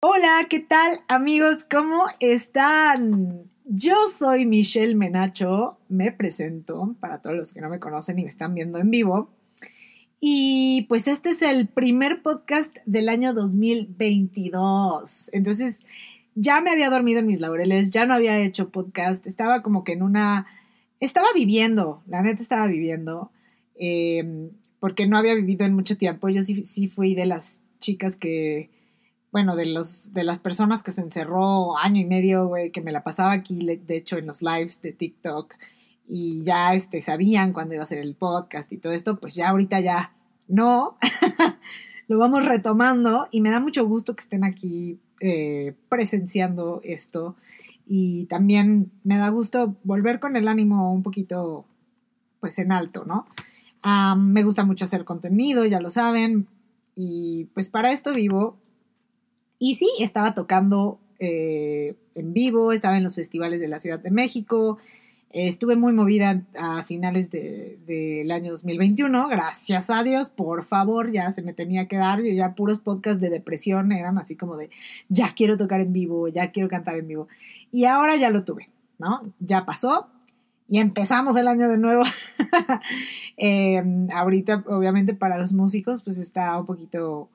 Hola, ¿qué tal amigos? ¿Cómo están? Yo soy Michelle Menacho, me presento para todos los que no me conocen y me están viendo en vivo. Y pues este es el primer podcast del año 2022. Entonces ya me había dormido en mis laureles, ya no había hecho podcast, estaba como que en una... Estaba viviendo, la neta estaba viviendo, eh, porque no había vivido en mucho tiempo. Yo sí, sí fui de las chicas que bueno, de, los, de las personas que se encerró año y medio, güey, que me la pasaba aquí, de hecho, en los lives de TikTok, y ya este, sabían cuándo iba a ser el podcast y todo esto, pues ya ahorita ya no, lo vamos retomando y me da mucho gusto que estén aquí eh, presenciando esto y también me da gusto volver con el ánimo un poquito, pues en alto, ¿no? me gusta mucho hacer contenido, ya lo saben, y pues para esto vivo y sí, estaba tocando eh, en vivo, estaba en los festivales de la Ciudad de México, estuve muy movida a finales del año 2021, gracias a Dios, por favor, ya se me tenía que dar, yo ya puros podcasts de depresión eran así como de, ya quiero tocar en vivo, ya quiero cantar en vivo. Y ahora ya lo tuve, ¿no? Ya pasó, y empezamos el año de nuevo. Eh, ahorita, obviamente, para los músicos, pues está un poquito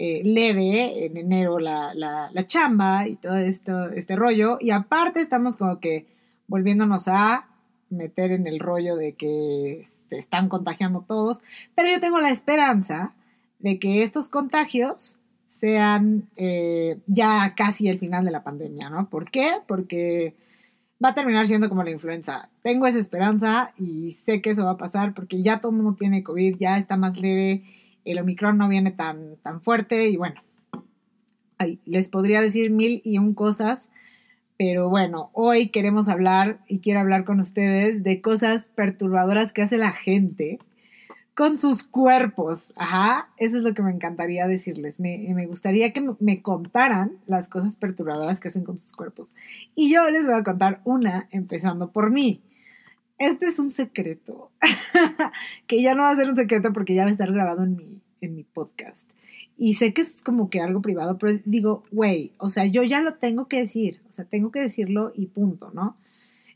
eh, leve en enero la, la, chamba y todo esto, este rollo. Y aparte estamos como que volviéndonos a meter en el rollo de que se están contagiando todos. Pero yo tengo la esperanza de que estos contagios sean eh, ya casi el final de la pandemia, ¿no? ¿Por qué? Porque va a terminar siendo como la influenza. Tengo esa esperanza y sé que eso va a pasar porque ya todo el mundo tiene COVID, ya está más leve el Omicron no viene tan, tan fuerte y bueno, les podría decir mil y un cosas, pero bueno, hoy queremos hablar y quiero hablar con ustedes de cosas perturbadoras que hace la gente con sus cuerpos. Ajá, eso es lo que me encantaría decirles. Me, me, gustaría que me contaran las cosas perturbadoras que hacen con sus cuerpos. Y yo les voy a contar una, empezando por mí. Este es un secreto, que ya no va a ser un secreto porque ya va a estar grabado en mi, en mi podcast. Y sé que es como que algo privado, pero digo, güey, o sea, yo ya lo tengo que decir, o sea, tengo que decirlo y punto, ¿no?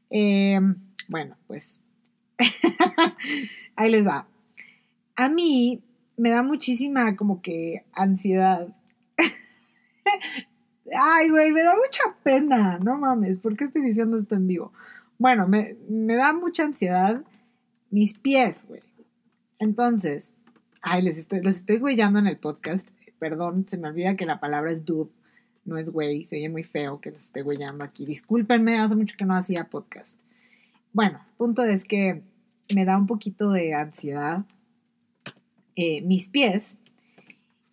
Em, bueno, pues ahí les va. A mí me da muchísima como que ansiedad. Ay, güey, me da mucha pena, no mames, ¿por qué estoy diciendo esto en vivo? Bueno, me, da mucha ansiedad mis pies, güey. Entonces, ay, les estoy, los estoy güeyando en el podcast. Perdón, se me olvida que la palabra es dude, no es güey. Se oye muy feo que los esté güeyando aquí. Discúlpenme, hace mucho que no hacía podcast. Bueno, punto es que me da un poquito de ansiedad eh, mis pies.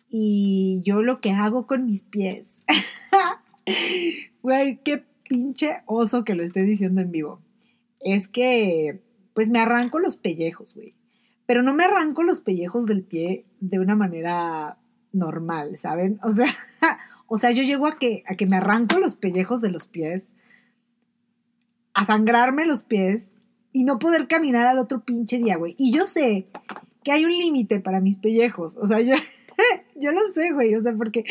Y yo lo que hago con mis pies. Güey, qué pinche oso que lo esté diciendo en vivo. Es que, pues me arranco los pellejos, güey. Pero no me arranco los pellejos del pie de una manera normal, ¿saben? O sea, o sea, yo llego a que, a que me arranco los pellejos de los pies, a sangrarme los pies y no poder caminar al otro pinche día, güey. Y yo sé que hay un límite para mis pellejos. O sea, yo, yo lo sé, güey. O sea, porque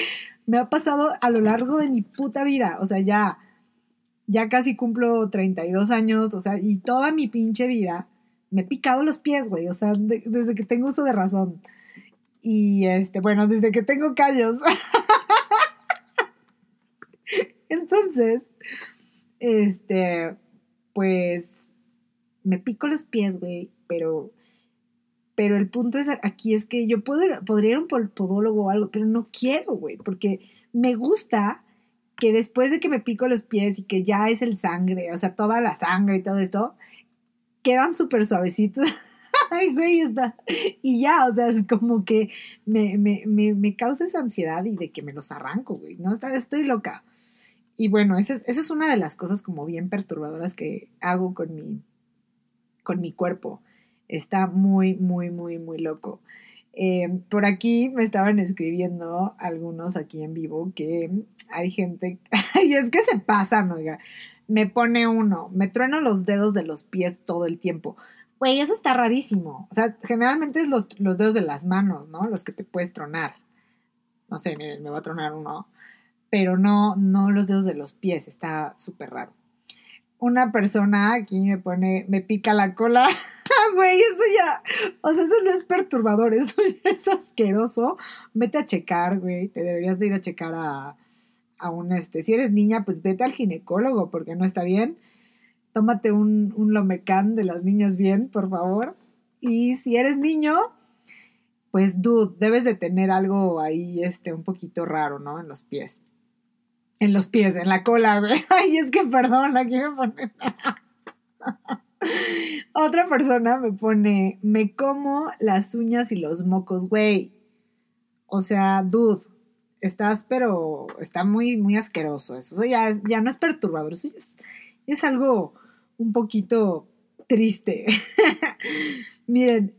me ha pasado a lo largo de mi puta vida. O sea, ya ya casi cumplo 32 años, o sea, y toda mi pinche vida me he picado los pies, güey, o sea, desde que tengo uso de razón. Y este, bueno, desde que tengo callos. Entonces, este, pues me pico los pies, güey, pero pero el punto es aquí es que yo puedo, podría ir a un podólogo o algo, pero no quiero, güey, porque me gusta que después de que me pico los pies y que ya es el sangre, o sea, toda la sangre y todo esto, quedan súper suavecitos. Ay, güey, está. Y ya, o sea, es como que me, me, me, causa esa ansiedad y de que me los arranco, güey, ¿no? Está, estoy loca. Y bueno, esa es, esa es una de las cosas como bien perturbadoras que hago con mi, con mi cuerpo. Está muy, muy, muy, muy loco. Eh, por aquí me estaban escribiendo algunos aquí en vivo que hay gente, y es que se pasan, oiga, me pone uno, me trueno los dedos de los pies todo el tiempo. Güey, eso está rarísimo. O sea, generalmente es los, dedos de las manos, ¿no? Los que te puedes tronar. No sé, miren, me voy a tronar uno. pero no, no los dedos de los pies, está súper raro. Una persona aquí me pone, me pica la cola. Güey, eso ya, o sea, eso no es perturbador, eso ya es asqueroso. Vete a checar, güey, te deberías de ir a checar a, a un, este, si eres niña, pues vete al ginecólogo porque no está bien. Tómate un, un lomecán de las niñas bien, por favor. Y si eres niño, pues dude, debes de tener algo ahí, este, un poquito raro, ¿no? En los pies. En los pies, en la cola, güey. Ay, es que perdón, aquí me pone. Otra persona me pone, me como las uñas y los mocos, güey. O sea, dude, estás, pero está muy, muy asqueroso eso. Eso ya, ya no es perturbador, eso es, es algo un poquito triste. Miren,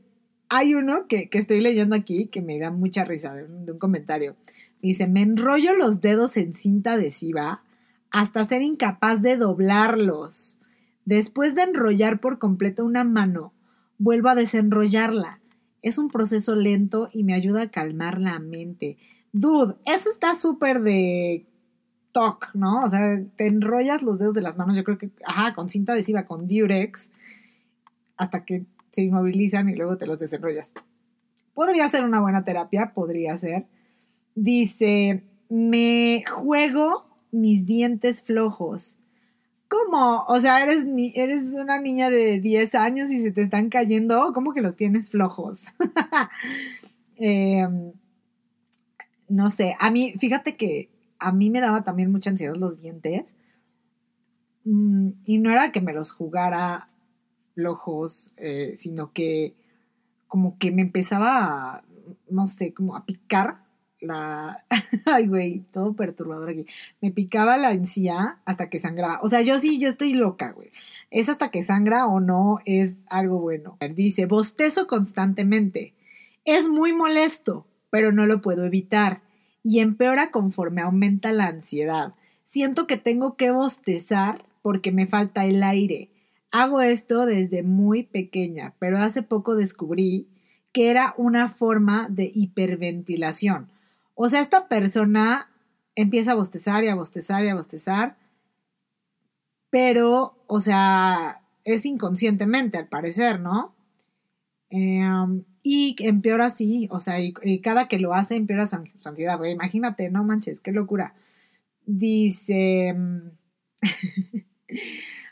hay uno que, estoy leyendo aquí que me da mucha risa de un, comentario. Dice, me enrollo los dedos en cinta adhesiva hasta ser incapaz de doblarlos. Después de enrollar por completo una mano, vuelvo a desenrollarla. Es un proceso lento y me ayuda a calmar la mente. Dude, eso está súper de talk, ¿no? O sea, te enrollas los dedos de las manos, yo creo que, ajá, con cinta adhesiva, con Durex, hasta que se inmovilizan y luego te los desenrollas. Podría ser una buena terapia, podría ser. Dice, me juego mis dientes flojos. ¿Cómo? O sea, eres, eres una niña de 10 años y se te están cayendo. ¿Cómo que los tienes flojos? Em, no sé, a mí, fíjate que a mí me daba también mucha ansiedad los dientes. Mm, y no era que me los jugara flojos, eh, sino que como que me empezaba, a, no sé, como a picar la... Ay, güey, todo perturbador aquí. Me picaba la encía hasta que sangraba. O sea, yo sí, yo estoy loca, güey. Es hasta que sangra o no es algo bueno. Dice, bostezo constantemente. Es muy molesto, pero no lo puedo evitar. Y empeora conforme aumenta la ansiedad. Siento que tengo que bostezar porque me falta el aire. Hago esto desde muy pequeña, pero hace poco descubrí que era una forma de hiperventilación. O sea, esta persona empieza a bostezar y a bostezar y a bostezar, pero, o sea, es inconscientemente al parecer, ¿no? Em, y empeora así, o sea, y, cada que lo hace empeora su, ansiedad, Imagínate, no manches, qué locura. Dice...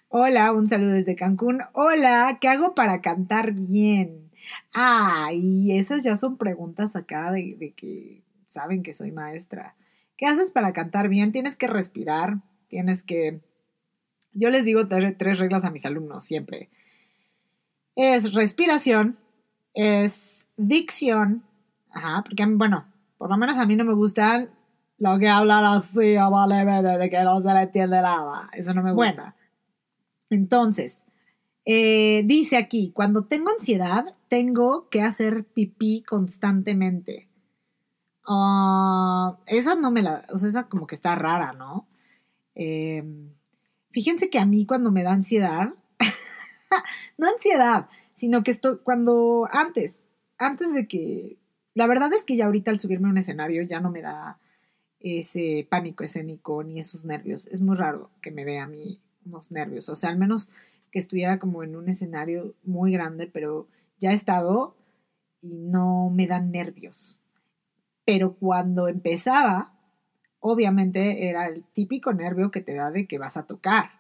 Hola, un saludo desde Cancún. Hola, ¿qué hago para cantar bien? Ah, y esas ya son preguntas acá de, que saben que soy maestra. ¿Qué haces para cantar bien? Tienes que respirar, tienes que... Yo les digo tres reglas a mis alumnos siempre. Es respiración, es dicción, ajá, porque bueno, por lo menos a mí no me gusta lo que hablan así, vale, de que no se le entiende nada. Eso no me gusta. Entonces, eh, dice aquí, cuando tengo ansiedad, tengo que hacer pipí constantemente. Ah, esa no me la, o sea, esa como que está rara, ¿no? Em, fíjense que a mí cuando me da ansiedad, no ansiedad, sino que estoy, cuando antes, antes de que, la verdad es que ya ahorita al subirme a un escenario ya no me da ese pánico escénico ni esos nervios. Es muy raro que me dé a mí unos nervios, o sea, al menos que estuviera como en un escenario muy grande, pero ya he estado y no me dan nervios. Pero cuando empezaba, obviamente era el típico nervio que te da de que vas a tocar.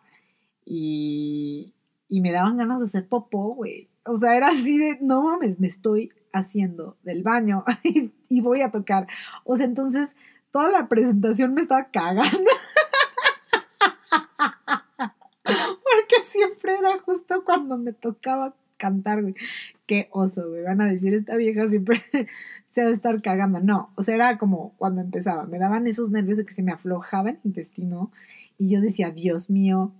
Y, y me daban ganas de hacer popó, güey. O sea, era así de, no mames, me estoy haciendo del baño y voy a tocar. O sea, entonces toda la presentación me estaba cagando. Porque siempre era justo cuando me tocaba cantar, güey. Qué oso, güey. Van a decir, esta vieja siempre se ha de estar cagando. No, o sea, era como cuando empezaba. Me daban esos nervios de que se me aflojaba el intestino. Y yo decía, Dios mío,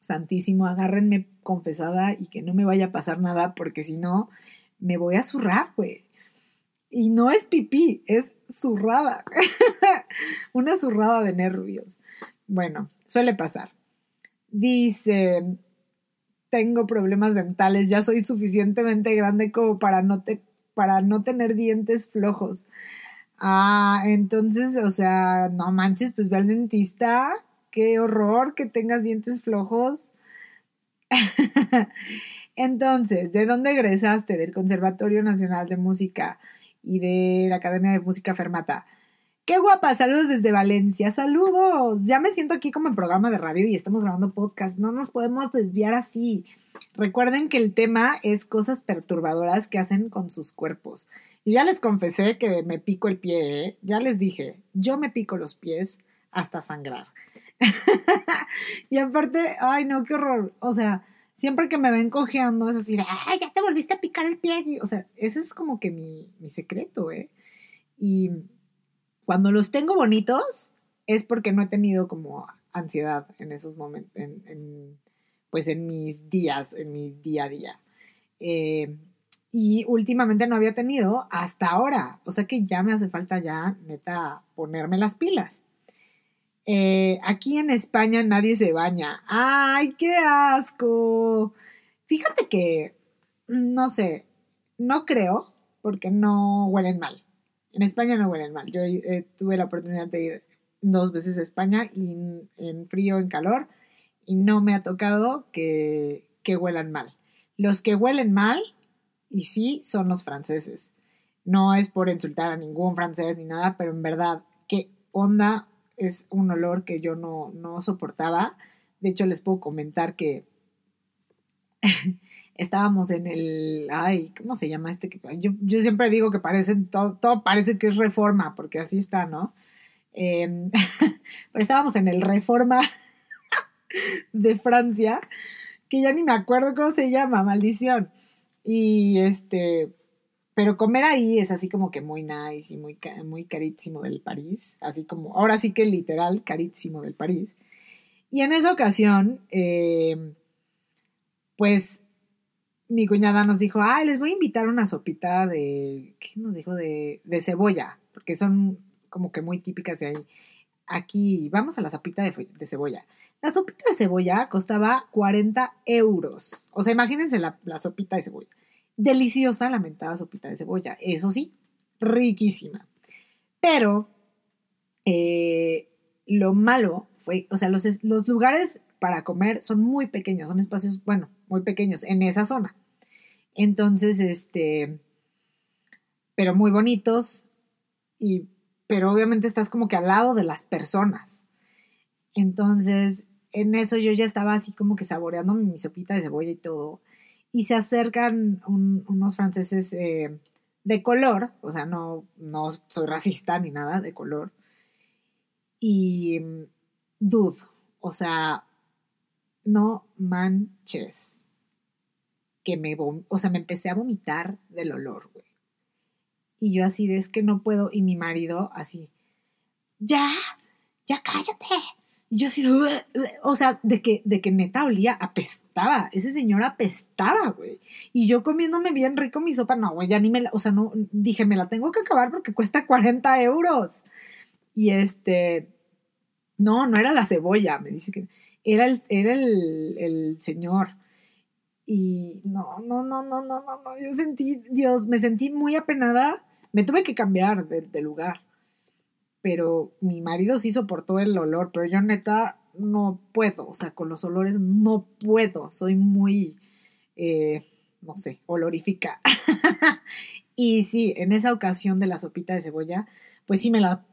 santísimo, agárrenme confesada y que no me vaya a pasar nada, porque si no, me voy a zurrar, güey. Y no es pipí, es zurrada. Una zurrada de nervios. Bueno, suele pasar. Dice, tengo problemas dentales, ya soy suficientemente grande como para no, para no tener dientes flojos. Ah, entonces, o sea, no manches, pues ve al dentista. Qué horror que tengas dientes flojos. entonces, ¿de dónde egresaste? Del Conservatorio Nacional de Música y de la Academia de Música Fermata. Qué guapa, saludos desde Valencia, saludos. Ya me siento aquí como en programa de radio y estamos grabando podcast, no nos podemos desviar así. Recuerden que el tema es cosas perturbadoras que hacen con sus cuerpos. Y ya les confesé que me pico el pie, ¿eh? ya les dije, yo me pico los pies hasta sangrar. y aparte, ay no, qué horror. O sea, siempre que me ven cojeando es así de, ay, ya te volviste a picar el pie. o sea, ese es como que mi, mi secreto, ¿eh? Y cuando los tengo bonitos es porque no he tenido como ansiedad en esos momentos, en, pues en mis días, en mi día a día. Eh, y últimamente no había tenido hasta ahora. O sea que ya me hace falta ya, neta, ponerme las pilas. Eh, aquí en España nadie se baña. ¡Ay, qué asco! Fíjate que, no sé, no creo porque no huelen mal. En España no huelen mal. Yo eh, tuve la oportunidad de ir dos veces a España y en frío, en calor, y no me ha tocado que, que huelan mal. Los que huelen mal, y sí, son los franceses. No es por insultar a ningún francés ni nada, pero en verdad, qué onda es un olor que yo no, no soportaba. De hecho, les puedo comentar que estábamos en el, ay, ¿cómo se llama este? Yo, yo siempre digo que parecen, todo, todo parece que es reforma, porque así está, ¿no? Em, pero estábamos en el reforma de Francia, que ya ni me acuerdo cómo se llama, maldición. Y este, pero comer ahí es así como que muy nice y muy, muy carísimo del París, así como, ahora sí que literal, carísimo del París. Y en esa ocasión, em, pues mi cuñada nos dijo, ay, les voy a invitar una sopita de, ¿qué nos dijo? De, de cebolla, porque son como que muy típicas de ahí. Aquí, vamos a la sopita de, cebolla. La sopita de cebolla costaba 40 euros. O sea, imagínense la, la sopita de cebolla. Deliciosa la mentada sopita de cebolla. Eso sí, riquísima. Pero eh, lo malo fue, o sea, los, los lugares para comer son muy pequeños, son espacios, bueno, muy pequeños en esa zona. Entonces, este, pero muy bonitos y, pero obviamente estás como que al lado de las personas. Entonces, en eso yo ya estaba así como que saboreando mi sopita de cebolla y todo. Y se acercan unos franceses eh, de color, o sea, no, no soy racista ni nada, de color. Y, dude, o sea, no manches. Que me, o sea, me empecé a vomitar del olor, güey. Y yo así de, es que no puedo, y mi marido así, ya, ya cállate. Y yo así, o sea, de que, de que neta olía, apestaba, ese señor apestaba, güey. Y yo comiéndome bien rico mi sopa, no, güey, ya ni me la, o sea, no, dije, me la tengo que acabar porque cuesta 40 euros. Y este, no, no era la cebolla, me dice que era el, era el, Señor. Y no, no, no, no, no, no, no, yo sentí, Dios, me sentí muy apenada. Me tuve que cambiar de, lugar. Pero mi marido sí soportó el olor, pero yo neta no puedo, o sea, con los olores no puedo, soy muy, eh, no sé, olorífica. y sí, en esa ocasión de la sopita de cebolla, pues sí me la,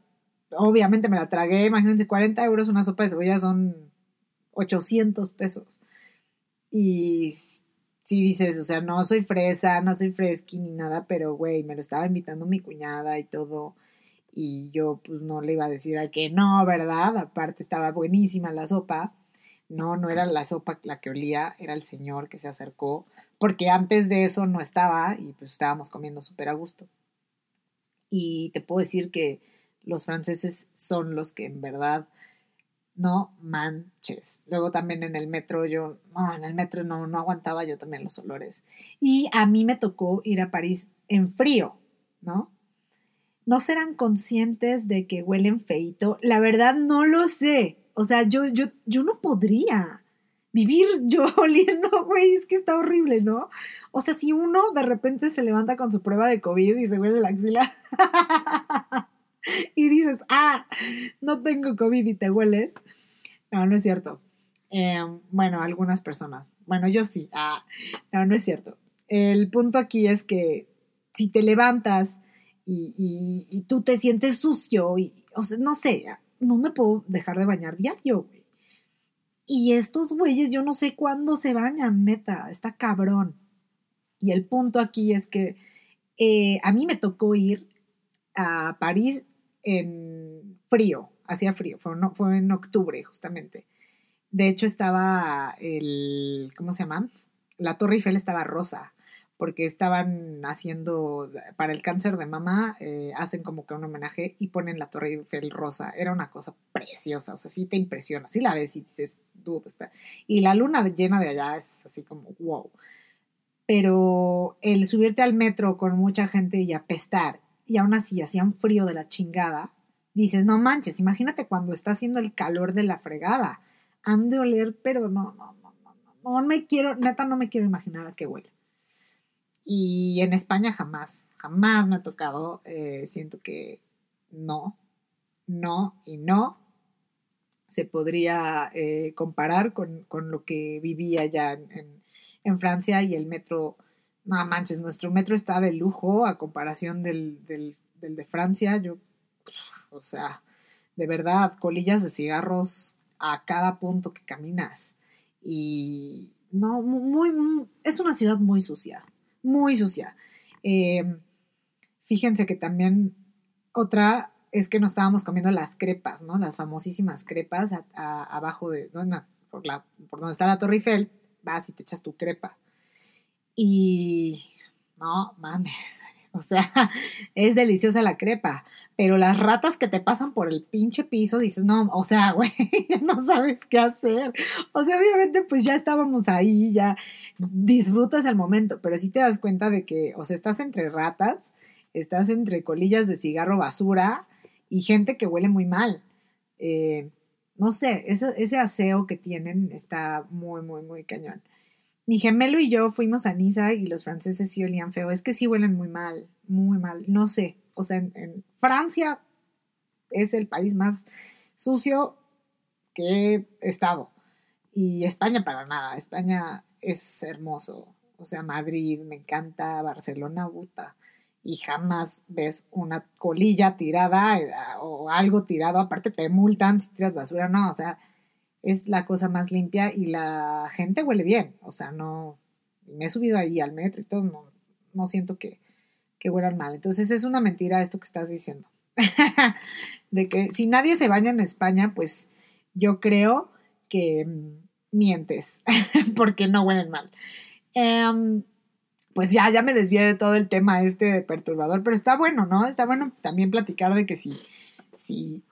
obviamente me la tragué, imagínense, 40 euros una sopa de cebolla son 800 pesos. Y si dices, o sea, no soy fresa, no soy fresqui ni nada, pero güey, me lo estaba invitando mi cuñada y todo. Y yo pues no le iba a decir a que no, ¿verdad? Aparte estaba buenísima la sopa. No, no era la sopa la que olía, era el señor que se acercó, porque antes de eso no estaba y pues estábamos comiendo súper a gusto. Y te puedo decir que los franceses son los que en verdad no manches. Luego también en el metro, yo, no, en el metro no, no aguantaba yo también los olores. Y a mí me tocó ir a París en frío, ¿no? ¿No serán conscientes de que huelen feito? La verdad no lo sé. O sea, yo, yo, yo no podría vivir yo oliendo, güey, es que está horrible, ¿no? O sea, si uno de repente se levanta con su prueba de COVID y se huele la axila, y dices, ah, no tengo COVID y te hueles. No, no es cierto. Em, bueno, algunas personas. Bueno, yo sí. Ah, no, no es cierto. El punto aquí es que si te levantas y, tú te sientes sucio y, o sea, no sé, no me puedo dejar de bañar diario, güey. Y estos güeyes, yo no sé cuándo se bañan, neta, está cabrón. Y el punto aquí es que eh, a mí me tocó ir a París en frío, hacía frío, fue, fue en octubre justamente. De hecho estaba el, ¿cómo se llama? La Torre Eiffel estaba rosa porque estaban haciendo, para el cáncer de mama, eh, hacen como que un homenaje y ponen la Torre Eiffel rosa. Era una cosa preciosa, o sea, sí te impresiona, sí la ves y dices, está. Y la luna llena de allá es así como, wow. Pero el subirte al metro con mucha gente y apestar, y aún así hacían frío de la chingada, dices, no manches, imagínate cuando está haciendo el calor de la fregada. Han de oler, pero no, no, no, no, no, me quiero, neta, no me quiero imaginar a qué huele. Y en España jamás, jamás me ha tocado. Eh, siento que no, no y no se podría eh, comparar con, lo que vivía ya en, Francia y el metro, no manches, nuestro metro está de lujo a comparación del, del, de Francia. Yo, o sea, de verdad, colillas de cigarros a cada punto que caminas. Y no, muy es una ciudad muy sucia muy sucia. Em, fíjense que también otra es que nos estábamos comiendo las crepas, ¿no? Las famosísimas crepas abajo de, por, la, por donde está la Torre Eiffel, vas y te echas tu crepa. Y no, mames, o sea, es deliciosa la crepa, pero las ratas que te pasan por el pinche piso, dices, no, o sea, güey, ya no sabes qué hacer. O sea, obviamente, pues ya estábamos ahí, ya disfrutas el momento, pero sí te das cuenta de que, o sea, estás entre ratas, estás entre colillas de cigarro basura y gente que huele muy mal. Eh, no sé, ese, ese aseo que tienen está muy, muy, muy cañón. Mi gemelo y yo fuimos a Niza y los franceses sí olían feo. Es que sí huelen muy mal, muy mal. No sé, o sea, en, Francia es el país más sucio que he estado. Y España para nada. España es hermoso. O sea, Madrid me encanta, Barcelona, puta. Y jamás ves una colilla tirada eh, o algo tirado. Aparte te multan si tiras basura. No, o sea, es la cosa más limpia y la gente huele bien. O sea, no. Me he subido ahí al metro y todo. No, no siento que, que huelan mal. Entonces es una mentira esto que estás diciendo. de que si nadie se baña en España, pues yo creo que mm, mientes, porque no huelen mal. Em, pues ya, ya me desvié de todo el tema este perturbador, pero está bueno, ¿no? Está bueno también platicar de que si, si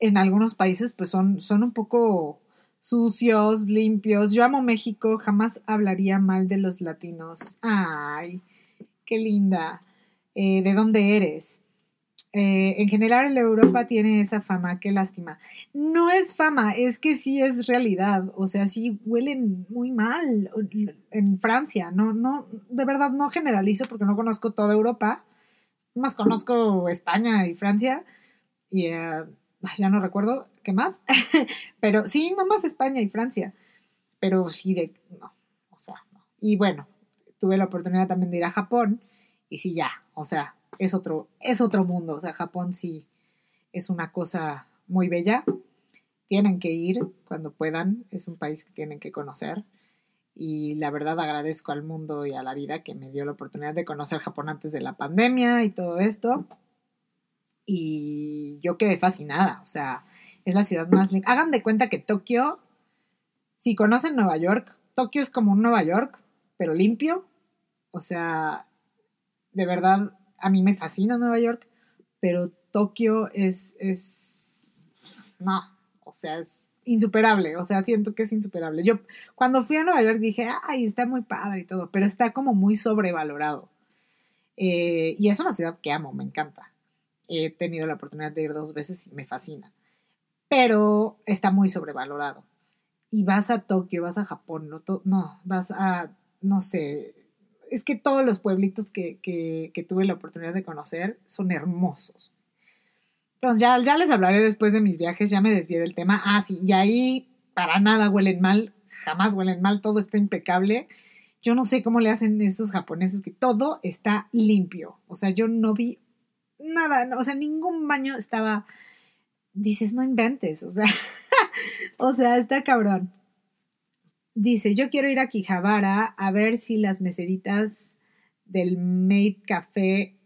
en algunos países pues son, son un poco sucios, limpios. Yo amo México, jamás hablaría mal de los latinos. Ay, qué linda. Eh, de dónde eres. Eh, en general, Europa tiene esa fama, qué lástima. No es fama, es que sí es realidad. O sea, sí huelen muy mal en Francia. No, no, de verdad no generalizo porque no conozco toda Europa. Más conozco España y Francia. Y eh, ya no recuerdo qué más. Pero sí, nomás España y Francia. Pero sí de. No, o sea, no. Y bueno, tuve la oportunidad también de ir a Japón y sí, ya, o sea, es otro, es otro mundo. O sea, Japón sí es una cosa muy bella. Tienen que ir cuando puedan. Es un país que tienen que conocer. Y la verdad agradezco al mundo y a la vida que me dio la oportunidad de conocer Japón antes de la pandemia y todo esto. Y yo quedé fascinada. O sea, es la ciudad más. Hagan de cuenta que Tokio, si conocen Nueva York, Tokio es como un Nueva York, pero limpio. O sea, de verdad, a mí me fascina Nueva York, pero Tokio es, es, no, o sea, es insuperable, o sea, siento que es insuperable. Yo cuando fui a Nueva York dije, ay, está muy padre y todo, pero está como muy sobrevalorado. Eh, y es una ciudad que amo, me encanta. He tenido la oportunidad de ir dos veces y me fascina, pero está muy sobrevalorado. Y vas a Tokio, vas a Japón, no, no vas a, no sé, es que todos los pueblitos que, tuve la oportunidad de conocer son hermosos. Entonces ya, ya les hablaré después de mis viajes, ya me desvié del tema. Ah, sí, y ahí para nada huelen mal, jamás huelen mal, todo está impecable. Yo no sé cómo le hacen esos japoneses que todo está limpio. O sea, yo no vi nada, o sea, ningún baño estaba, dices, no inventes, o sea, o sea, está cabrón. Dice, yo quiero ir a Quijabara a ver si las meseritas del Made Café,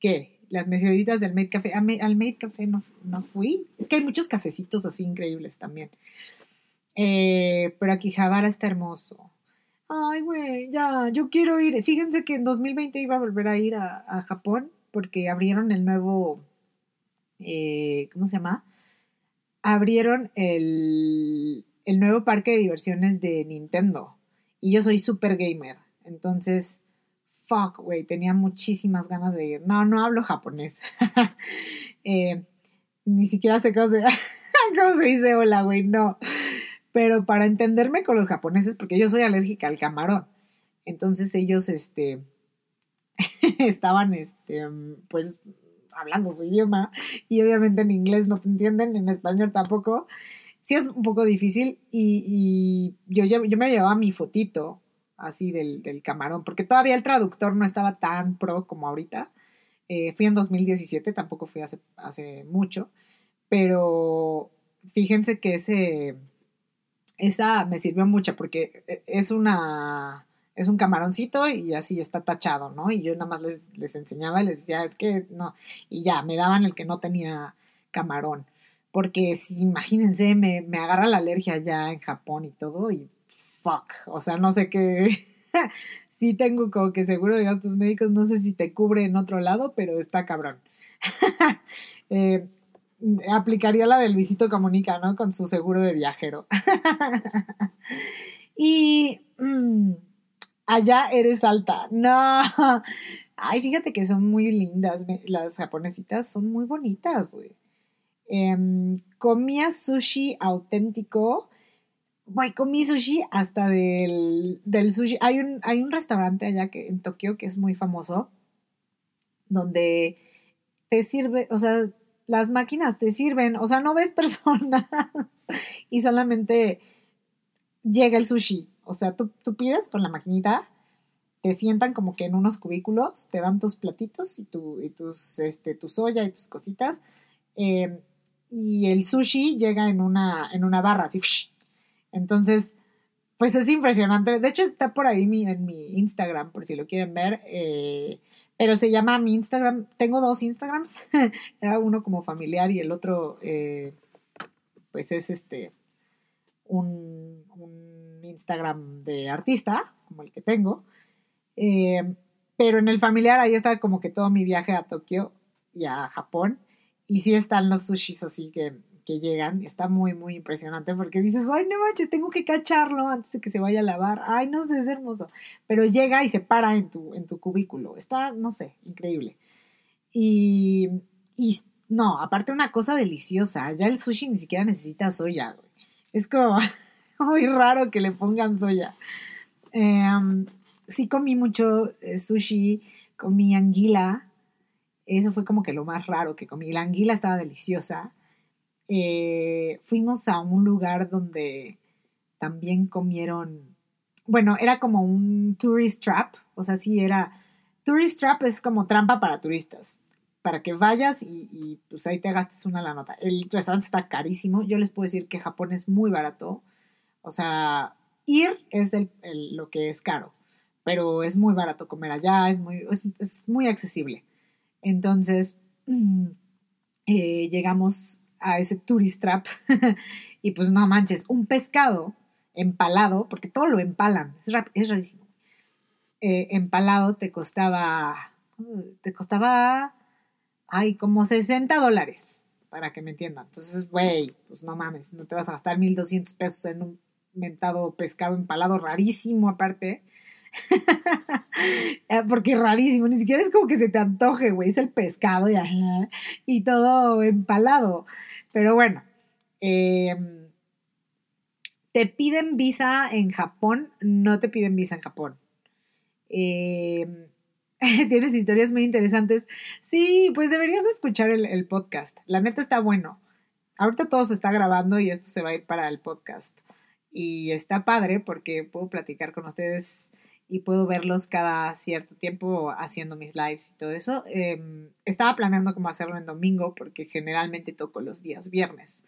¿qué? Las meseritas del Made Café, al Made Café no, no, fui, es que hay muchos cafecitos así increíbles también. Eh, pero Quijabara está hermoso. Ay, güey, ya, yo quiero ir. Fíjense que en 2020 iba a volver a ir a Japón porque abrieron el nuevo, eh, ¿cómo se llama? Abrieron el, el nuevo parque de diversiones de Nintendo. Y yo soy super gamer. Entonces, fuck, güey, tenía muchísimas ganas de ir. No, no hablo japonés. Eh, ni siquiera sé cómo se, cómo se dice hola, güey, no. Pero para entenderme con los japoneses, porque yo soy alérgica al camarón. Entonces ellos, este, estaban, este, pues, hablando su idioma y obviamente en inglés no te entienden, en español tampoco. Sí es un poco difícil y, yo, yo, me llevaba mi fotito así del, camarón, porque todavía el traductor no estaba tan pro como ahorita. Eh, fui en 2017, tampoco fui hace, hace mucho, pero fíjense que ese, esa me sirvió mucho porque e, es una es un camaroncito y así está tachado, ¿no? Y yo nada más les, les enseñaba y les decía, es que no, y ya, me daban el que no tenía camarón. Porque imagínense, me, me agarra la alergia ya en Japón y todo, y fuck, o sea, no sé qué, sí tengo como que seguro de gastos médicos, no sé si te cubre en otro lado, pero está cabrón. eh, aplicaría la del visito Comunica, ¿no? Con su seguro de viajero. y... Mm, allá eres alta. No. Ay, fíjate que son muy lindas. Las japonesitas son muy bonitas, güey. Em, comía sushi auténtico. Güey, comí sushi hasta del, del sushi. Hay un, hay un restaurante allá que, en Tokio que es muy famoso, donde te sirve, o sea, las máquinas te sirven, o sea, no ves personas y solamente llega el sushi. O sea, tú, pides con la maquinita, te sientan como que en unos cubículos, te dan tus platitos y, tu, y tus, este, tu soya y tus cositas. Em, y el sushi llega en una, en una barra, así. Entonces, pues es impresionante. De hecho, está por ahí en mi Instagram, por si lo quieren ver. Eh, pero se llama mi Instagram. Tengo dos Instagrams. Era uno como familiar y el otro, eh, pues es este, un Instagram de artista, como el que tengo. Eh, pero en el familiar ahí está como que todo mi viaje a Tokio y a Japón. Y sí están los sushis así que, que llegan. Está muy, muy impresionante porque dices, ay, no manches, tengo que cacharlo antes de que se vaya a lavar. Ay, no sé, es hermoso. Pero llega y se para en tu, en tu cubículo. Está, no sé, increíble. Y, y no, aparte una cosa deliciosa. Ya el sushi ni siquiera necesita soya, Es como, muy raro que le pongan soya. Em, sí comí mucho eh, sushi, comí anguila. Eso fue como que lo más raro que comí. La anguila estaba deliciosa. Eh, fuimos a un lugar donde también comieron, bueno, era como un tourist trap, o sea, sí era, tourist trap es como trampa para turistas, para que vayas y, y pues ahí te gastes una la nota. El restaurante está carísimo, yo les puedo decir que Japón es muy barato, o sea, ir es lo que es caro, pero es muy barato comer allá, es muy, es, muy accesible. Entonces, eh, llegamos a ese tourist trap y pues no manches, un pescado empalado, porque todo lo empalan, es, es rarísimo. Eh, empalado te costaba, te costaba, ay, como 60 dólares, para que me entiendan. Entonces, güey, pues no mames, no te vas a gastar 1200 pesos en un mentado pescado empalado rarísimo aparte. Eh, porque rarísimo, ni siquiera es como que se te antoje, güey, es el pescado y, y todo empalado. Pero bueno, em, te piden visa en Japón, no te piden visa en Japón. Em, Tienes historias muy interesantes. Sí, pues deberías escuchar el, el, podcast. La neta está bueno. Ahorita todo se está grabando y esto se va a ir para el podcast. Y está padre porque puedo platicar con ustedes y puedo verlos cada cierto tiempo haciendo mis lives y todo eso. Em, estaba planeando cómo hacerlo en domingo porque generalmente toco los días viernes.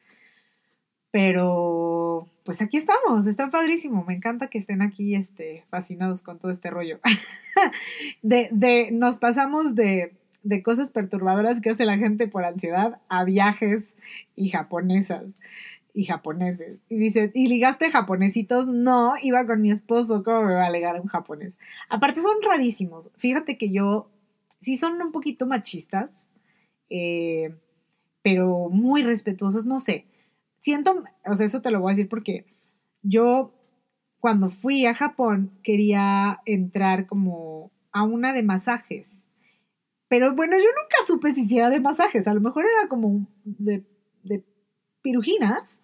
Pero pues aquí estamos, está padrísimo. Me encanta que estén aquí este, fascinados con todo este rollo. de, de, nos pasamos de, de cosas perturbadoras que hace la gente por ansiedad a viajes y japonesas y japoneses. Y dice, ¿y ligaste japonesitos? No, iba con mi esposo, ¿cómo me va a ligar un japonés? Aparte son rarísimos. Fíjate que yo, sí son un poquito machistas, eh, pero muy respetuosos, no sé. Siento, o sea, eso te lo voy a decir porque yo cuando fui a Japón quería entrar como a una de masajes. Pero bueno, yo nunca supe si hiciera de masajes. A lo mejor era como de, de pirujinas.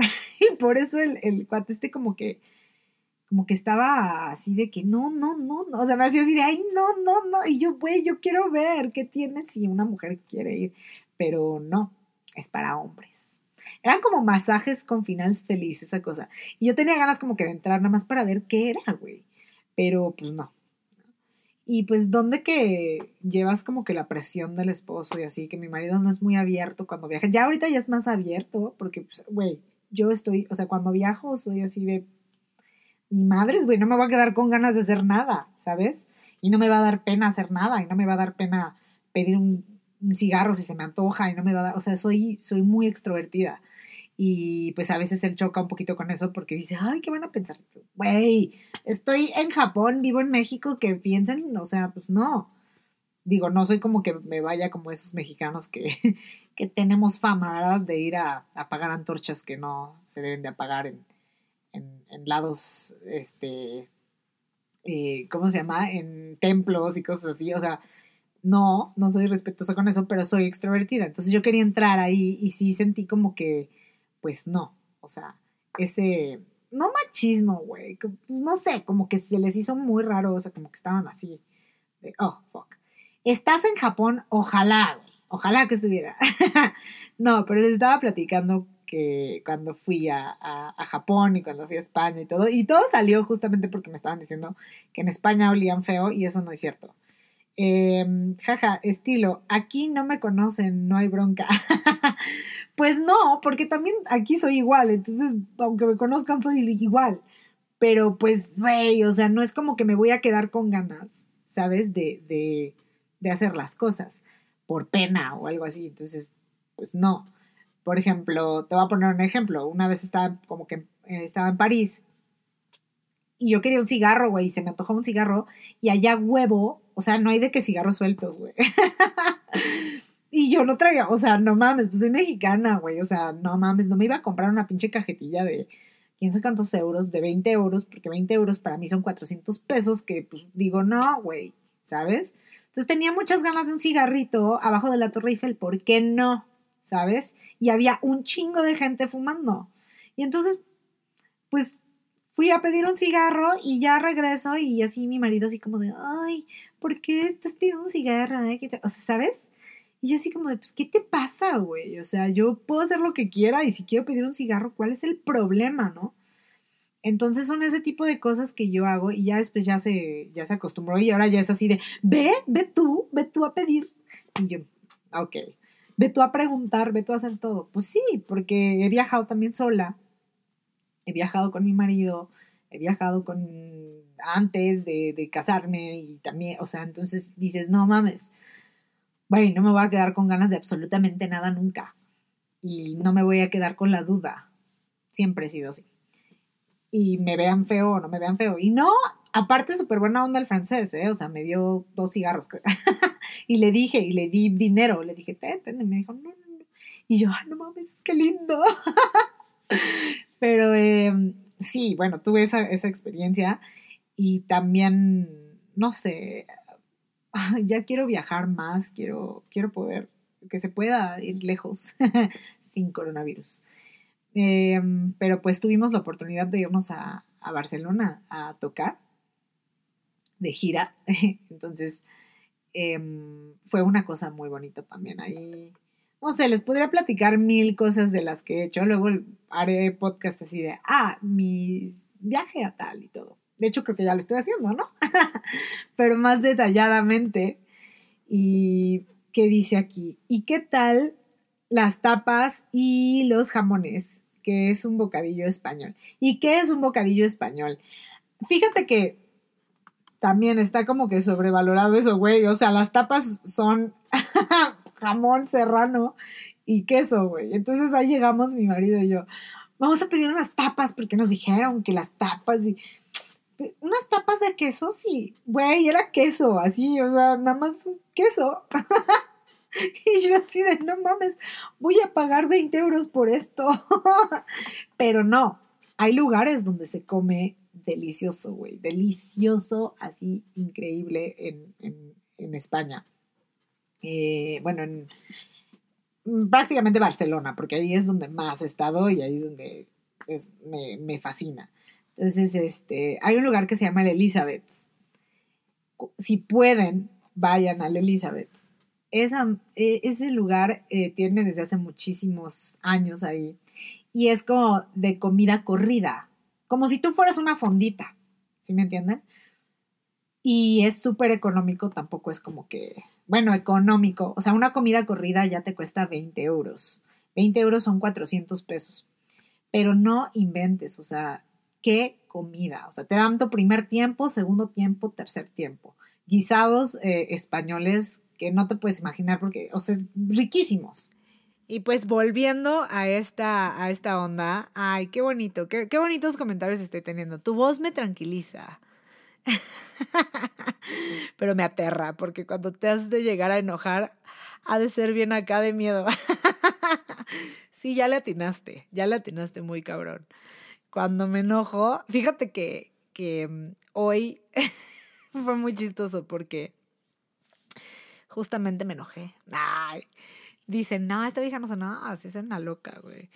y por eso el, el cuate este como que, como que estaba así de que no, no, no, no, o sea, me hacía así de, ay, no, no, no, y yo, güey, yo quiero ver qué tiene si una mujer quiere ir, pero no, es para hombres. Eran como masajes con finales felices, esa cosa. Y yo tenía ganas como que de entrar nada más para ver qué era, güey. Pero pues no. Y pues, ¿dónde que llevas como que la presión del esposo y así? Que mi marido no es muy abierto cuando viaja. Ya ahorita ya es más abierto, porque, pues, güey, yo estoy, o sea, cuando viajo soy así de, mi madre, güey, no me voy a quedar con ganas de hacer nada, ¿sabes? Y no me va a dar pena hacer nada, y no me va a dar pena pedir un, cigarro si se me antoja, y no me va a dar, o sea, soy, soy muy extrovertida. Y pues a veces él choca un poquito con eso porque dice, ay, ¿qué van a pensar? Güey, estoy en Japón, vivo en México, que piensen, o sea, pues no. Digo, no soy como que me vaya como esos mexicanos que, que tenemos fama, ¿verdad? De ir a, apagar antorchas que no se deben de apagar en, en, lados, este, eh, ¿cómo se llama? En templos y cosas así. O sea, no, no soy respetuosa con eso, pero soy extrovertida. Entonces yo quería entrar ahí y sí sentí como que, pues no, o sea, ese, no machismo, güey, pues, no sé, como que se les hizo muy raro, o sea, como que estaban así, de, oh, fuck. Estás en Japón, ojalá, Ojalá que estuviera. no, pero les estaba platicando que cuando fui a, Japón y cuando fui a España y todo, y todo salió justamente porque me estaban diciendo que en España olían feo y eso no es cierto. Em, jaja, estilo, aquí no me conocen, no hay bronca. pues no, porque también aquí soy igual, entonces aunque me conozcan soy igual. Pero pues, güey, o sea, no es como que me voy a quedar con ganas, ¿sabes? De, de, de hacer las cosas por pena o algo así. Entonces, pues no. Por ejemplo, te voy a poner un ejemplo. Una vez estaba como que eh, estaba en París y yo quería un cigarro, güey, y se me antojó un cigarro y allá huevo, o sea, no hay de qué cigarros sueltos, güey. y yo no traía, o sea, no mames, pues soy mexicana, güey, o sea, no mames, no me iba a comprar una pinche cajetilla de quién sabe cuántos euros, de 20 euros, porque 20 euros para mí son 400 pesos, que pues digo, no, güey, ¿sabes? Entonces tenía muchas ganas de un cigarrito abajo de la Torre Eiffel, ¿por qué no? ¿Sabes? Y había un chingo de gente fumando. Y entonces, pues fui a pedir un cigarro y ya regreso y así mi marido así como de, ay, ¿por qué estás pidiendo un cigarro? Eh? O sea, ¿sabes? Y yo así como de, pues, ¿qué te pasa, güey? O sea, yo puedo hacer lo que quiera y si quiero pedir un cigarro, ¿cuál es el problema, no? Entonces son ese tipo de cosas que yo hago y ya después ya se, ya se acostumbró y ahora ya es así de, ve, ve tú, ve tú a pedir. Y yo, ok, ve tú a preguntar, ve tú a hacer todo. Pues sí, porque he viajado también sola, he viajado con mi marido, he viajado con antes de, de casarme y también, o sea, entonces dices, no mames, bueno, no me voy a quedar con ganas de absolutamente nada nunca y no me voy a quedar con la duda. Siempre he sido así y me vean feo o no me vean feo. Y no, aparte súper buena onda el francés, ¿eh? O sea, me dio dos cigarros. y le dije, y le di dinero. Le dije, ten. Y me dijo, no, no, no. Y yo, no mames, qué lindo. Pero em, sí, bueno, tuve esa, esa experiencia y también, no sé, ya quiero viajar más, quiero, quiero poder, que se pueda ir lejos sin coronavirus. Em, pero pues tuvimos la oportunidad de irnos a, Barcelona a tocar. de gira. Entonces, em, fue una cosa muy bonita también ahí. No sé, les podría platicar mil cosas de las que he hecho. Luego haré podcast así de, ah, mi viaje a tal y todo. De hecho, creo que ya lo estoy haciendo, ¿no? Pero más detalladamente. ¿Y qué dice aquí? ¿Y qué tal las tapas y los jamones? Que es un bocadillo español. ¿Y qué es un bocadillo español? Fíjate que también está como que sobrevalorado eso, güey. O sea, las tapas son jamón serrano y queso, güey. Entonces ahí llegamos mi marido y yo. Vamos a pedir unas tapas porque nos dijeron que las tapas y unas tapas de queso, sí, güey, era queso, así, o sea, nada más queso. y yo así de, no mames, voy a pagar 20 euros por esto. Pero no, hay lugares donde se come delicioso, güey, delicioso, así increíble en, España. Eh, bueno, en prácticamente Barcelona, porque ahí es donde más he estado y ahí es donde me, fascina. Entonces, este, hay un lugar que se llama el Elizabeth's. Si pueden, vayan al Elizabeth's. E, ese lugar eh, tiene desde hace muchísimos años ahí y es como de comida corrida como si tú fueras una fondita, ¿sí me entienden? Y es súper económico, tampoco es como que, bueno, económico, o sea, una comida corrida ya te cuesta 20 euros. 20 euros son 400 pesos. Pero no inventes, o sea, qué comida. O sea, te dan tu primer tiempo, segundo tiempo, tercer tiempo. Guisados eh, españoles que no te puedes imaginar porque, o sea, riquísimos. Y pues volviendo a esta, a esta onda, ay, qué bonito, qué, qué bonitos comentarios estoy teniendo. Tu voz me tranquiliza. Pero me aterra, porque cuando te has de llegar a enojar, ha de ser bien acá de miedo. sí, ya le atinaste, ya le atinaste muy cabrón. Cuando me enojo, fíjate que, que mm, hoy fue muy chistoso porque justamente me enojé. Ay, dicen, no, esta vieja no nada, así es una loca, güey.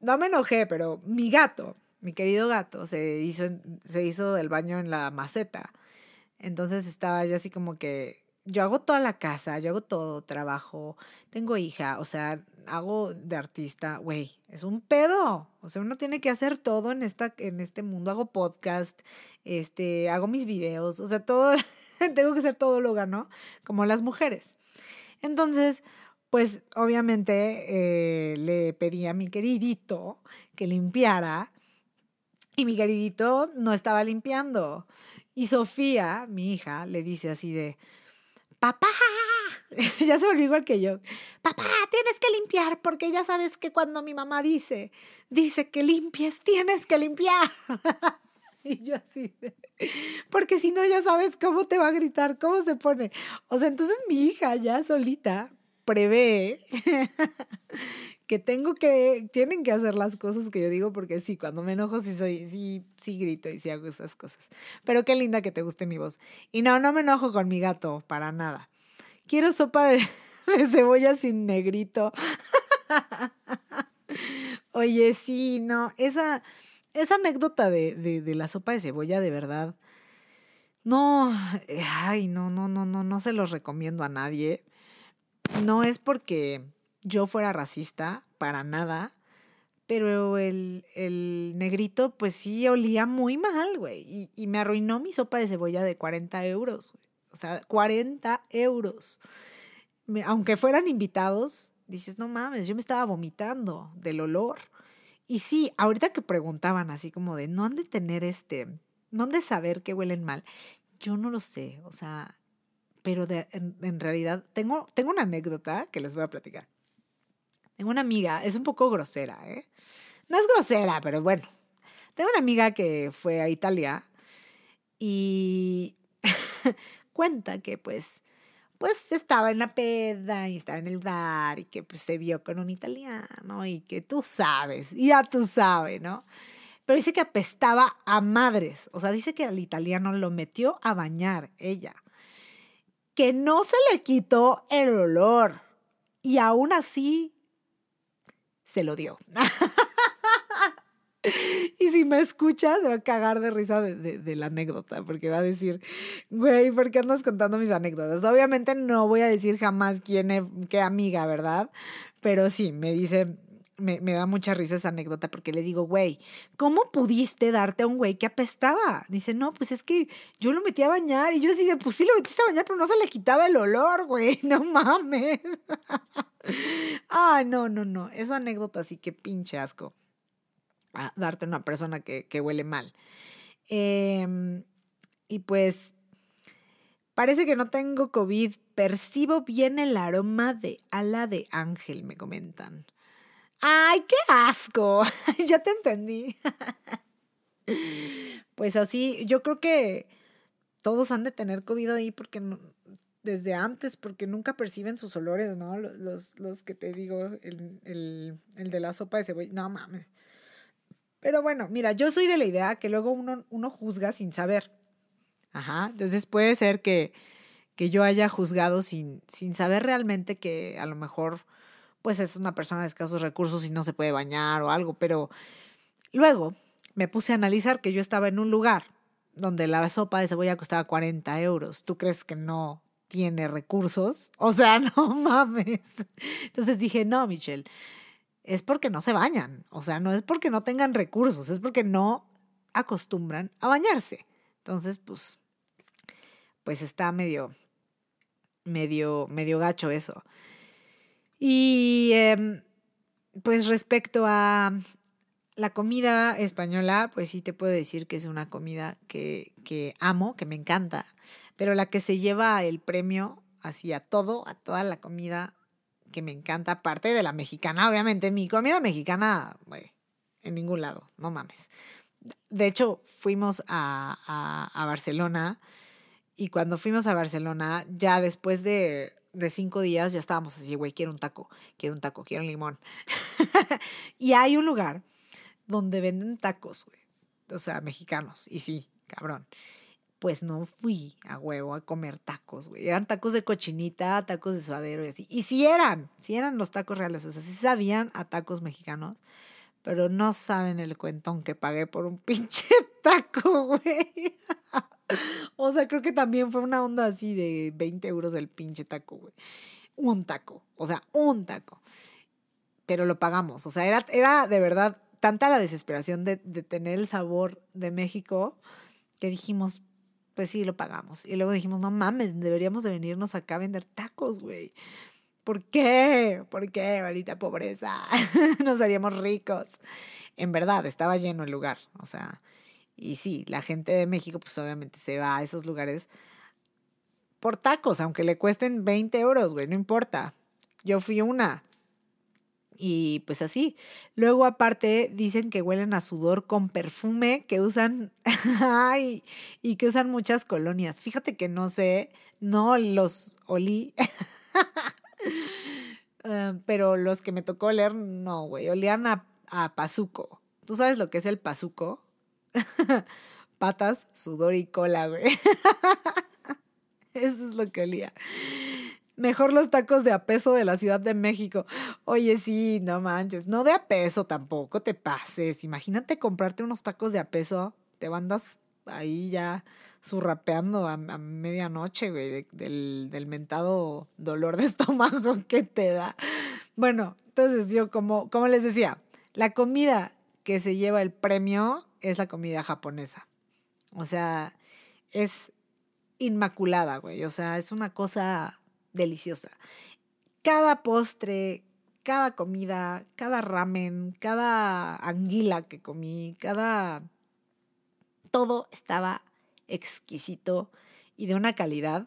No me enojé, pero mi gato, mi querido gato, se hizo, se hizo baño en la maceta. Entonces estaba ya así como que yo hago toda la casa, yo hago todo, trabajo, tengo hija, o sea, hago de artista, güey, es un pedo. O sea, uno tiene que hacer todo en esta en este mundo, hago podcast, este, hago mis videos, o sea, todo tengo que ser todo lo ¿no? Como las mujeres. Entonces, pues obviamente eh, le pedí a mi queridito que limpiara y mi queridito no estaba limpiando. Y Sofía, mi hija, le dice así de, papá, ya se volvió igual que yo, papá, tienes que limpiar porque ya sabes que cuando mi mamá dice, dice que limpies, tienes que limpiar. y yo así, porque si no ya sabes cómo te va a gritar, cómo se pone. O sea, entonces mi hija ya solita prevé que tengo que, tienen que hacer las cosas que yo digo, porque sí, cuando me enojo sí soy, sí, sí grito y sí hago esas cosas. Pero qué linda que te guste mi voz. Y no, no me enojo con mi gato, para nada. Quiero sopa de, cebolla sin negrito. Oye, sí, no, esa, esa anécdota de, de, la sopa de cebolla, de verdad. No, ay, no, no, no, no, no se los recomiendo a nadie no es porque yo fuera racista, para nada, pero el, el negrito, pues sí olía muy mal, güey. Y, y, me arruinó mi sopa de cebolla de 40 euros, güey. O sea, 40 euros. aunque fueran invitados, dices, no mames, yo me estaba vomitando del olor. Y sí, ahorita que preguntaban así como de, no han de tener este, no han de saber que huelen mal. Yo no lo sé, o sea, pero en, realidad tengo, tengo una anécdota que les voy a platicar. Tengo una amiga, es un poco grosera, ¿eh? No es grosera, pero bueno. Tengo una amiga que fue a Italia y cuenta que pues, pues estaba en la peda y estaba en el bar y que pues se vio con un italiano y que tú sabes, ya tú sabes, ¿no? Pero dice que apestaba a madres, o sea, dice que al italiano lo metió a bañar ella que no se le quitó el olor y aún así se lo dio. y si me escucha se va a cagar de risa de, la anécdota, porque va a decir, güey, ¿por qué andas contando mis anécdotas? Obviamente no voy a decir jamás quién es, qué amiga, ¿verdad? Pero sí, me dice, me, me, da mucha risa esa anécdota porque le digo, güey, ¿cómo pudiste darte a un güey que apestaba? Dice, no, pues es que yo lo metí a bañar y yo así de, pues sí lo metiste a bañar, pero no se le quitaba el olor, güey, no mames. Ay, no, no, no, esa anécdota sí que pinche asco. A darte una persona que, que huele mal. Em, y pues, parece que no tengo COVID. Percibo bien el aroma de ala de ángel, me comentan. ¡Ay, qué asco! ya te entendí. pues así, yo creo que todos han de tener COVID ahí porque desde antes, porque nunca perciben sus olores, ¿no? Los, los que te digo, el, el, el de la sopa de cebolla, no mames. Pero bueno, mira, yo soy de la idea que luego uno, uno juzga sin saber. Ajá, entonces puede ser que, que yo haya juzgado sin, sin saber realmente que a lo mejor pues es una persona de escasos recursos y no se puede bañar o algo, pero luego me puse a analizar que yo estaba en un lugar donde la sopa de cebolla costaba 40 euros. ¿Tú crees que no tiene recursos? O sea, no mames. Entonces dije, no, Michelle, es porque no se bañan. O sea, no es porque no tengan recursos, es porque no acostumbran a bañarse. Entonces, pues, pues está medio, medio, medio gacho eso. Y em, pues respecto a la comida española, pues sí te puedo decir que es una comida que, que amo, que me encanta, pero la que se lleva el premio así a todo, a toda la comida que me encanta, aparte de la mexicana, obviamente, mi comida mexicana, en ningún lado, no mames. De hecho, fuimos a, a, Barcelona y cuando fuimos a Barcelona, ya después de de cinco días ya estábamos así, güey, quiero un taco, quiero un taco, quiero un limón. y hay un lugar donde venden tacos, güey. O sea, mexicanos. Y sí, cabrón. Pues no fui a huevo a comer tacos, güey. Eran tacos de cochinita, tacos de suadero y así. Y sí eran, sí eran los tacos reales. O sea, sí sabían a tacos mexicanos, pero no saben el cuentón que pagué por un pinche taco, güey. o sea, creo que también fue una onda así de 20 euros el pinche taco, güey. Un taco, o sea, un taco. Pero lo pagamos, o sea, era, era de verdad tanta la desesperación de, de tener el sabor de México que dijimos, pues sí, lo pagamos. Y luego dijimos, no mames, deberíamos de venirnos acá a vender tacos, güey. ¿Por qué? ¿Por qué, maldita pobreza? Nos haríamos ricos. En verdad, estaba lleno el lugar. O sea, y sí, la gente de México, pues obviamente se va a esos lugares por tacos, aunque le cuesten 20 euros, güey, no importa. Yo fui una. Y pues así. Luego aparte dicen que huelen a sudor con perfume, que usan, ay, y que usan muchas colonias. Fíjate que no sé, no los olí. Ah, pero los que me tocó oler, no, güey, olían a, a pazuco. ¿Tú sabes lo que es el pazuco? Patas, sudor y cola, güey. Eso es lo que olía. Mejor los tacos de a peso de la Ciudad de México. Oye, sí, no manches. No de a peso tampoco te pases. Imagínate comprarte unos tacos de a peso. Te andas ahí ya surrapeando a, medianoche, güey, del, del mentado dolor de estómago que te da. Bueno, entonces yo, como, como les decía, la comida que se lleva el premio es la comida japonesa. O sea, es inmaculada, güey. O sea, es una cosa deliciosa. Cada postre, cada comida, cada ramen, cada anguila que comí, cada... Todo estaba exquisito y de una calidad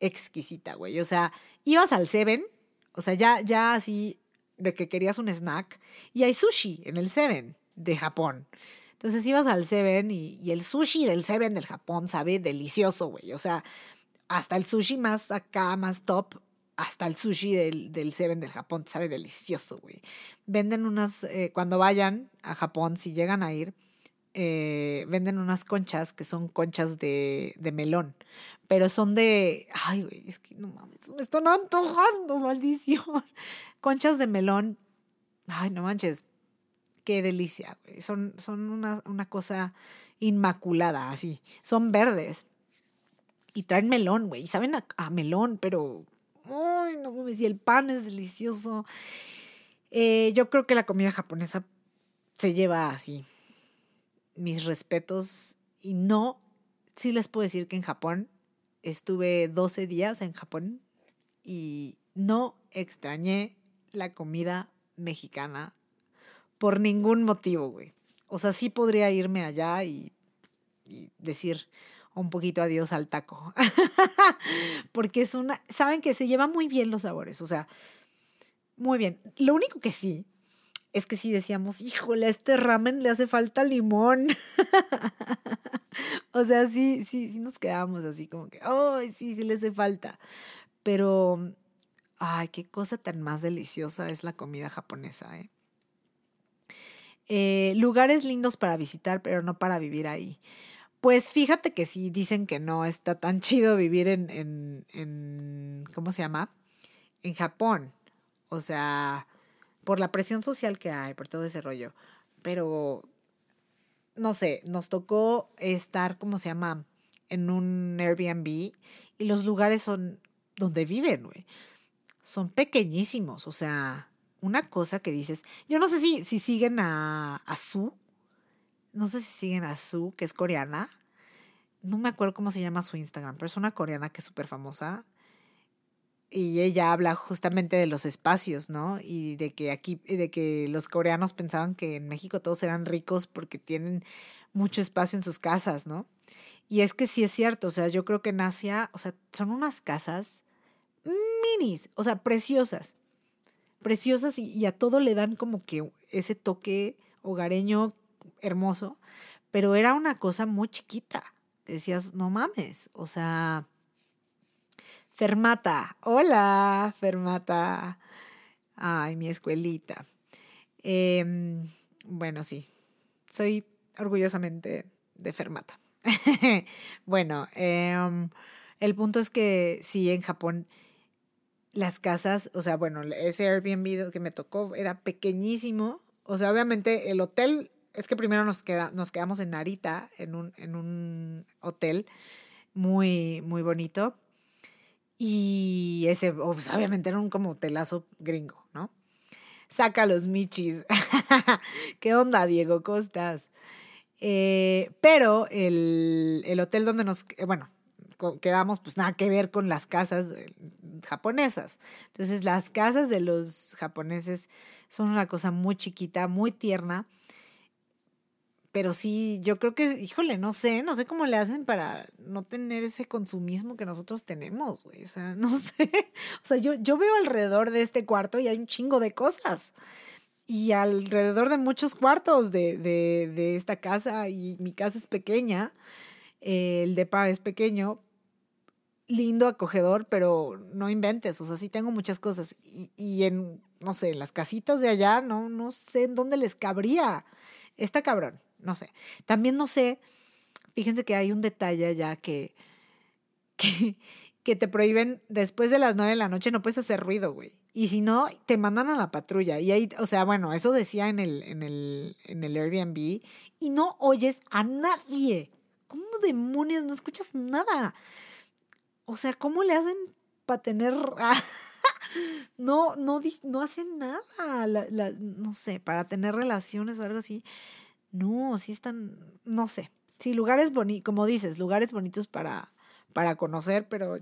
exquisita, güey. O sea, ibas al Seven, o sea, ya, ya así de que querías un snack, y hay sushi en el Seven de Japón. Entonces ibas al Seven y, y el sushi del Seven del Japón sabe delicioso, güey. O sea, hasta el sushi más acá, más top, hasta el sushi del, del Seven del Japón sabe delicioso, güey. Venden unas, eh, cuando vayan a Japón, si llegan a ir, eh, venden unas conchas que son conchas de, de melón, pero son de, ay, güey, es que no mames, me están antojando, maldición. Conchas de melón, ay, no manches, qué delicia, güey. Son, son una, una cosa inmaculada, así. Son verdes. Y traen melón, güey. Saben a, melón, pero. Ay, no mames. Y el pan es delicioso. Eh, yo creo que la comida japonesa se lleva así. Mis respetos. Y no, sí les puedo decir que en Japón estuve 12 días en Japón y no extrañé la comida mexicana por ningún motivo, güey. O sea, sí podría irme allá y decir, un poquito adiós al taco. Porque es una, saben que se llevan muy bien los sabores, o sea, muy bien. Lo único que sí es que sí decíamos, híjole, a este ramen le hace falta limón. o sea, sí, sí, sí nos quedamos así como que, ay, sí, sí le hace falta. Pero, ay, qué cosa tan más deliciosa es la comida japonesa, ¿eh? Eh, lugares lindos para visitar, pero no para vivir ahí. Pues fíjate que sí, dicen que no está tan chido vivir en, en, en ¿cómo se llama? En Japón. O sea, por la presión social que hay, por todo ese rollo. Pero, no sé, nos tocó estar, ¿cómo se llama? En un Airbnb y los lugares son donde viven, güey. Son pequeñísimos, o sea, una cosa que dices, yo no sé si, si siguen a, a Su, no sé si siguen a Su, que es coreana. No me acuerdo cómo se llama su Instagram, pero es una coreana que es súper famosa. Y ella habla justamente de los espacios, ¿no? Y de que aquí, de que los coreanos pensaban que en México todos eran ricos porque tienen mucho espacio en sus casas, ¿no? Y es que sí es cierto, o sea, yo creo que en Asia, o sea, son unas casas minis, o sea, preciosas, preciosas y, y a todo le dan como que ese toque hogareño hermoso, pero era una cosa muy chiquita. Decías, no mames, o sea, Fermata, hola, Fermata, ay, mi escuelita. Em, bueno, sí, soy orgullosamente de Fermata. bueno, em, el punto es que sí, en Japón las casas, o sea, bueno, ese Airbnb que me tocó era pequeñísimo. O sea, obviamente el hotel es que primero nos, queda, nos quedamos en Narita, en un, en un hotel muy, muy bonito. Y ese, pues, obviamente era un como hotelazo gringo, ¿no? Saca los michis. ¿Qué onda, Diego? ¿Cómo estás? Eh, pero el, el, hotel donde nos, eh, bueno, quedamos, pues nada que ver con las casas japonesas. Entonces, las casas de los japoneses son una cosa muy chiquita, muy tierna pero sí, yo creo que, híjole, no sé, no sé cómo le hacen para no tener ese consumismo que nosotros tenemos, güey. O sea, no sé. O sea, yo, yo veo alrededor de este cuarto y hay un chingo de cosas. Y alrededor de muchos cuartos de, de, de esta casa, y mi casa es pequeña, eh, el depa es pequeño, lindo, acogedor, pero no inventes, o sea, sí tengo muchas cosas. Y, y en, no sé, en las casitas de allá, no, no sé en dónde les cabría. Está cabrón no sé. También no sé, fíjense que hay un detalle allá que, que, te prohíben después de las nueve de la noche no puedes hacer ruido, güey. Y si no, te mandan a la patrulla. Y ahí, o sea, bueno, eso decía en el, en el, en el Airbnb. Y no oyes a nadie. ¿Cómo demonios? No escuchas nada. O sea, ¿cómo le hacen para tener... no, no, no hacen nada. no sé, para tener relaciones o algo así. No, sí están, no sé. Sí, lugares bonitos, como dices, lugares bonitos para, para conocer, pero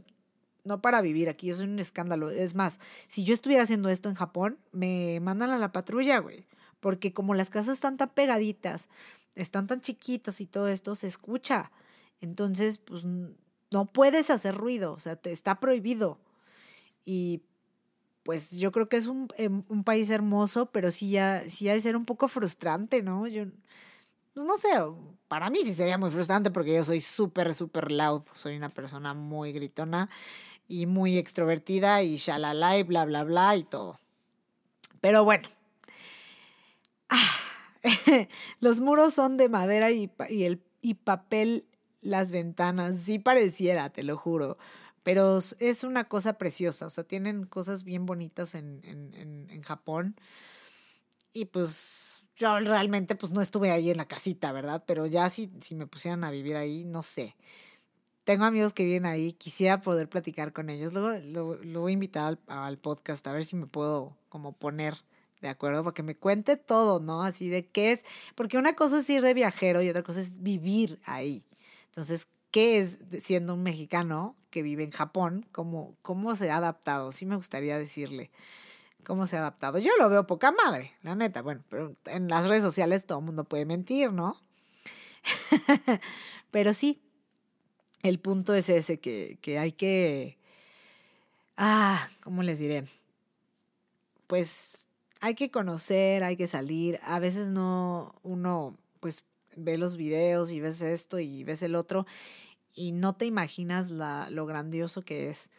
no para vivir aquí. Es un escándalo. Es más, si yo estuviera haciendo esto en Japón, me mandan a la patrulla, güey. Porque como las casas están tan pegaditas, están tan chiquitas y todo esto, se escucha. Entonces, pues no puedes hacer ruido, o sea, te está prohibido. Y pues yo creo que es un, em, un país hermoso, pero sí ya, sí ha de ser un poco frustrante, ¿no? Yo, pues no sé, para mí sí sería muy frustrante porque yo soy súper, súper loud, soy una persona muy gritona y muy extrovertida y shalala y bla, bla, bla y todo. Pero bueno, ah, los muros son de madera y, el, y papel las ventanas, sí pareciera, te lo juro pero es una cosa preciosa, o sea, tienen cosas bien bonitas en, en, en, Japón. Y pues yo realmente pues no estuve ahí en la casita, ¿verdad? Pero ya si, si me pusieran a vivir ahí, no sé. Tengo amigos que viven ahí, quisiera poder platicar con ellos. Luego lo, voy a invitar al, al, podcast a ver si me puedo como poner de acuerdo, porque me cuente todo, ¿no? Así de qué es, porque una cosa es ir de viajero y otra cosa es vivir ahí. Entonces, ¿qué es siendo un mexicano que vive en Japón? ¿Cómo, cómo se ha adaptado? Sí me gustaría decirle cómo se ha adaptado. Yo lo veo poca madre, la neta. Bueno, pero en las redes sociales todo el mundo puede mentir, ¿no? pero sí, el punto es ese, que, que hay que... Ah, ¿cómo les diré? Pues hay que conocer, hay que salir. A veces no, uno pues ve los videos y ves esto y ves el otro y no te imaginas la, lo grandioso que es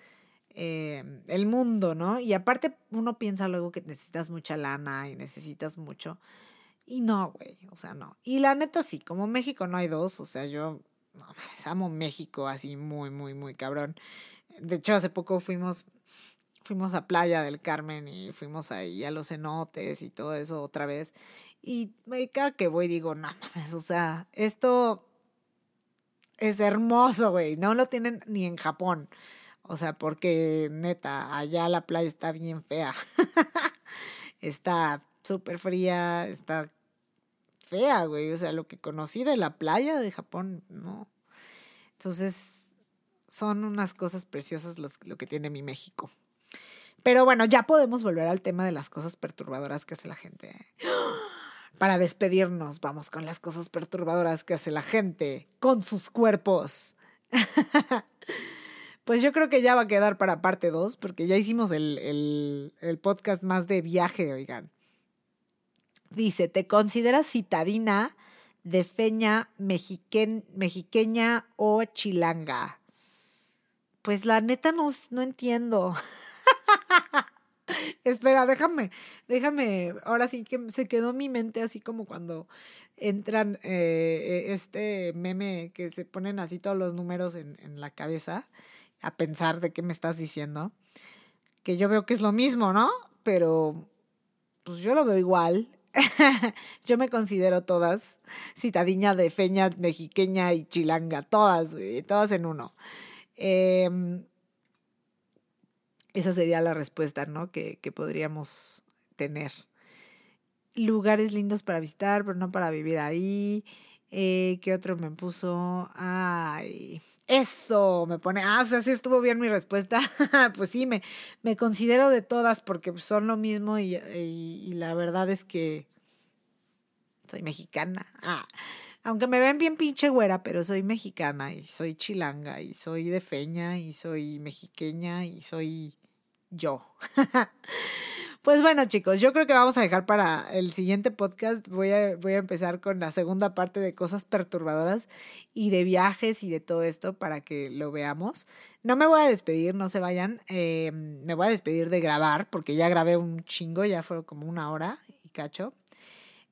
eh, el mundo, ¿no? Y aparte uno piensa luego que necesitas mucha lana y necesitas mucho. Y no, güey, o sea, no. Y la neta sí, como México no hay dos, o sea, yo amo México así muy, muy, muy cabrón. De hecho, hace poco fuimos, fuimos a Playa del Carmen y fuimos ahí a los cenotes y todo eso otra vez. Y cada que voy digo, no mames, o sea, esto es hermoso, güey. No lo tienen ni en Japón. O sea, porque neta, allá la playa está bien fea. está súper fría, está fea, güey. O sea, lo que conocí de la playa de Japón, no. Entonces, son unas cosas preciosas lo que tiene mi México. Pero bueno, ya podemos volver al tema de las cosas perturbadoras que hace la gente. Para despedirnos, vamos con las cosas perturbadoras que hace la gente con sus cuerpos. Pues yo creo que ya va a quedar para parte 2, porque ya hicimos el, el, podcast más de viaje, oigan. Dice, ¿te consideras citadina de feña mexiquen, mexiqueña o chilanga? Pues la neta no, no entiendo. Espera, déjame, déjame, ahora sí que se quedó mi mente así como cuando entran eh, este meme que se ponen así todos los números en, en la cabeza a pensar de qué me estás diciendo. Que yo veo que es lo mismo, ¿no? Pero pues yo lo veo igual. yo me considero todas citadiña de feña, mexiqueña y chilanga, todas, todas en uno. Em, esa sería la respuesta, ¿no? Que, que podríamos tener. Lugares lindos para visitar, pero no para vivir ahí. Eh, ¿Qué otro me puso? Ay. Eso, me pone, ah, o sea, sí estuvo bien mi respuesta. pues sí, me, me considero de todas porque son lo mismo y, y, la verdad es que soy mexicana. Ah, aunque me ven bien pinche güera, pero soy mexicana y soy chilanga y soy de feña y soy mexiqueña y soy yo. Pues bueno, chicos, yo creo que vamos a dejar para el siguiente podcast. Voy a, voy a empezar con la segunda parte de cosas perturbadoras y de viajes y de todo esto para que lo veamos. No me voy a despedir, no se vayan. Eh, me voy a despedir de grabar porque ya grabé un chingo, ya fue como una hora y cacho.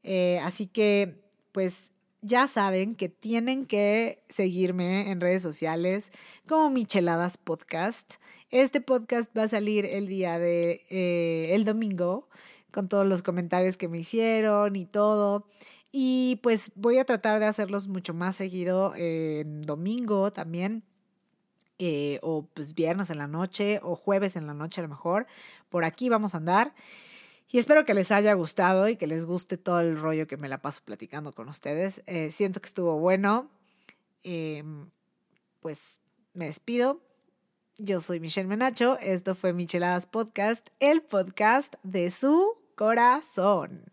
Eh, así que, pues ya saben que tienen que seguirme en redes sociales como Micheladas Podcast. Este podcast va a salir el día de eh, el domingo con todos los comentarios que me hicieron y todo. Y pues voy a tratar de hacerlos mucho más seguido en domingo también. Eh, o pues viernes en la noche o jueves en la noche a lo mejor. Por aquí vamos a andar. Y espero que les haya gustado y que les guste todo el rollo que me la paso platicando con ustedes. Eh, siento que estuvo bueno. Em, pues me despido. Yo soy Michelle Menacho, esto fue Micheladas Podcast, el podcast de su corazón.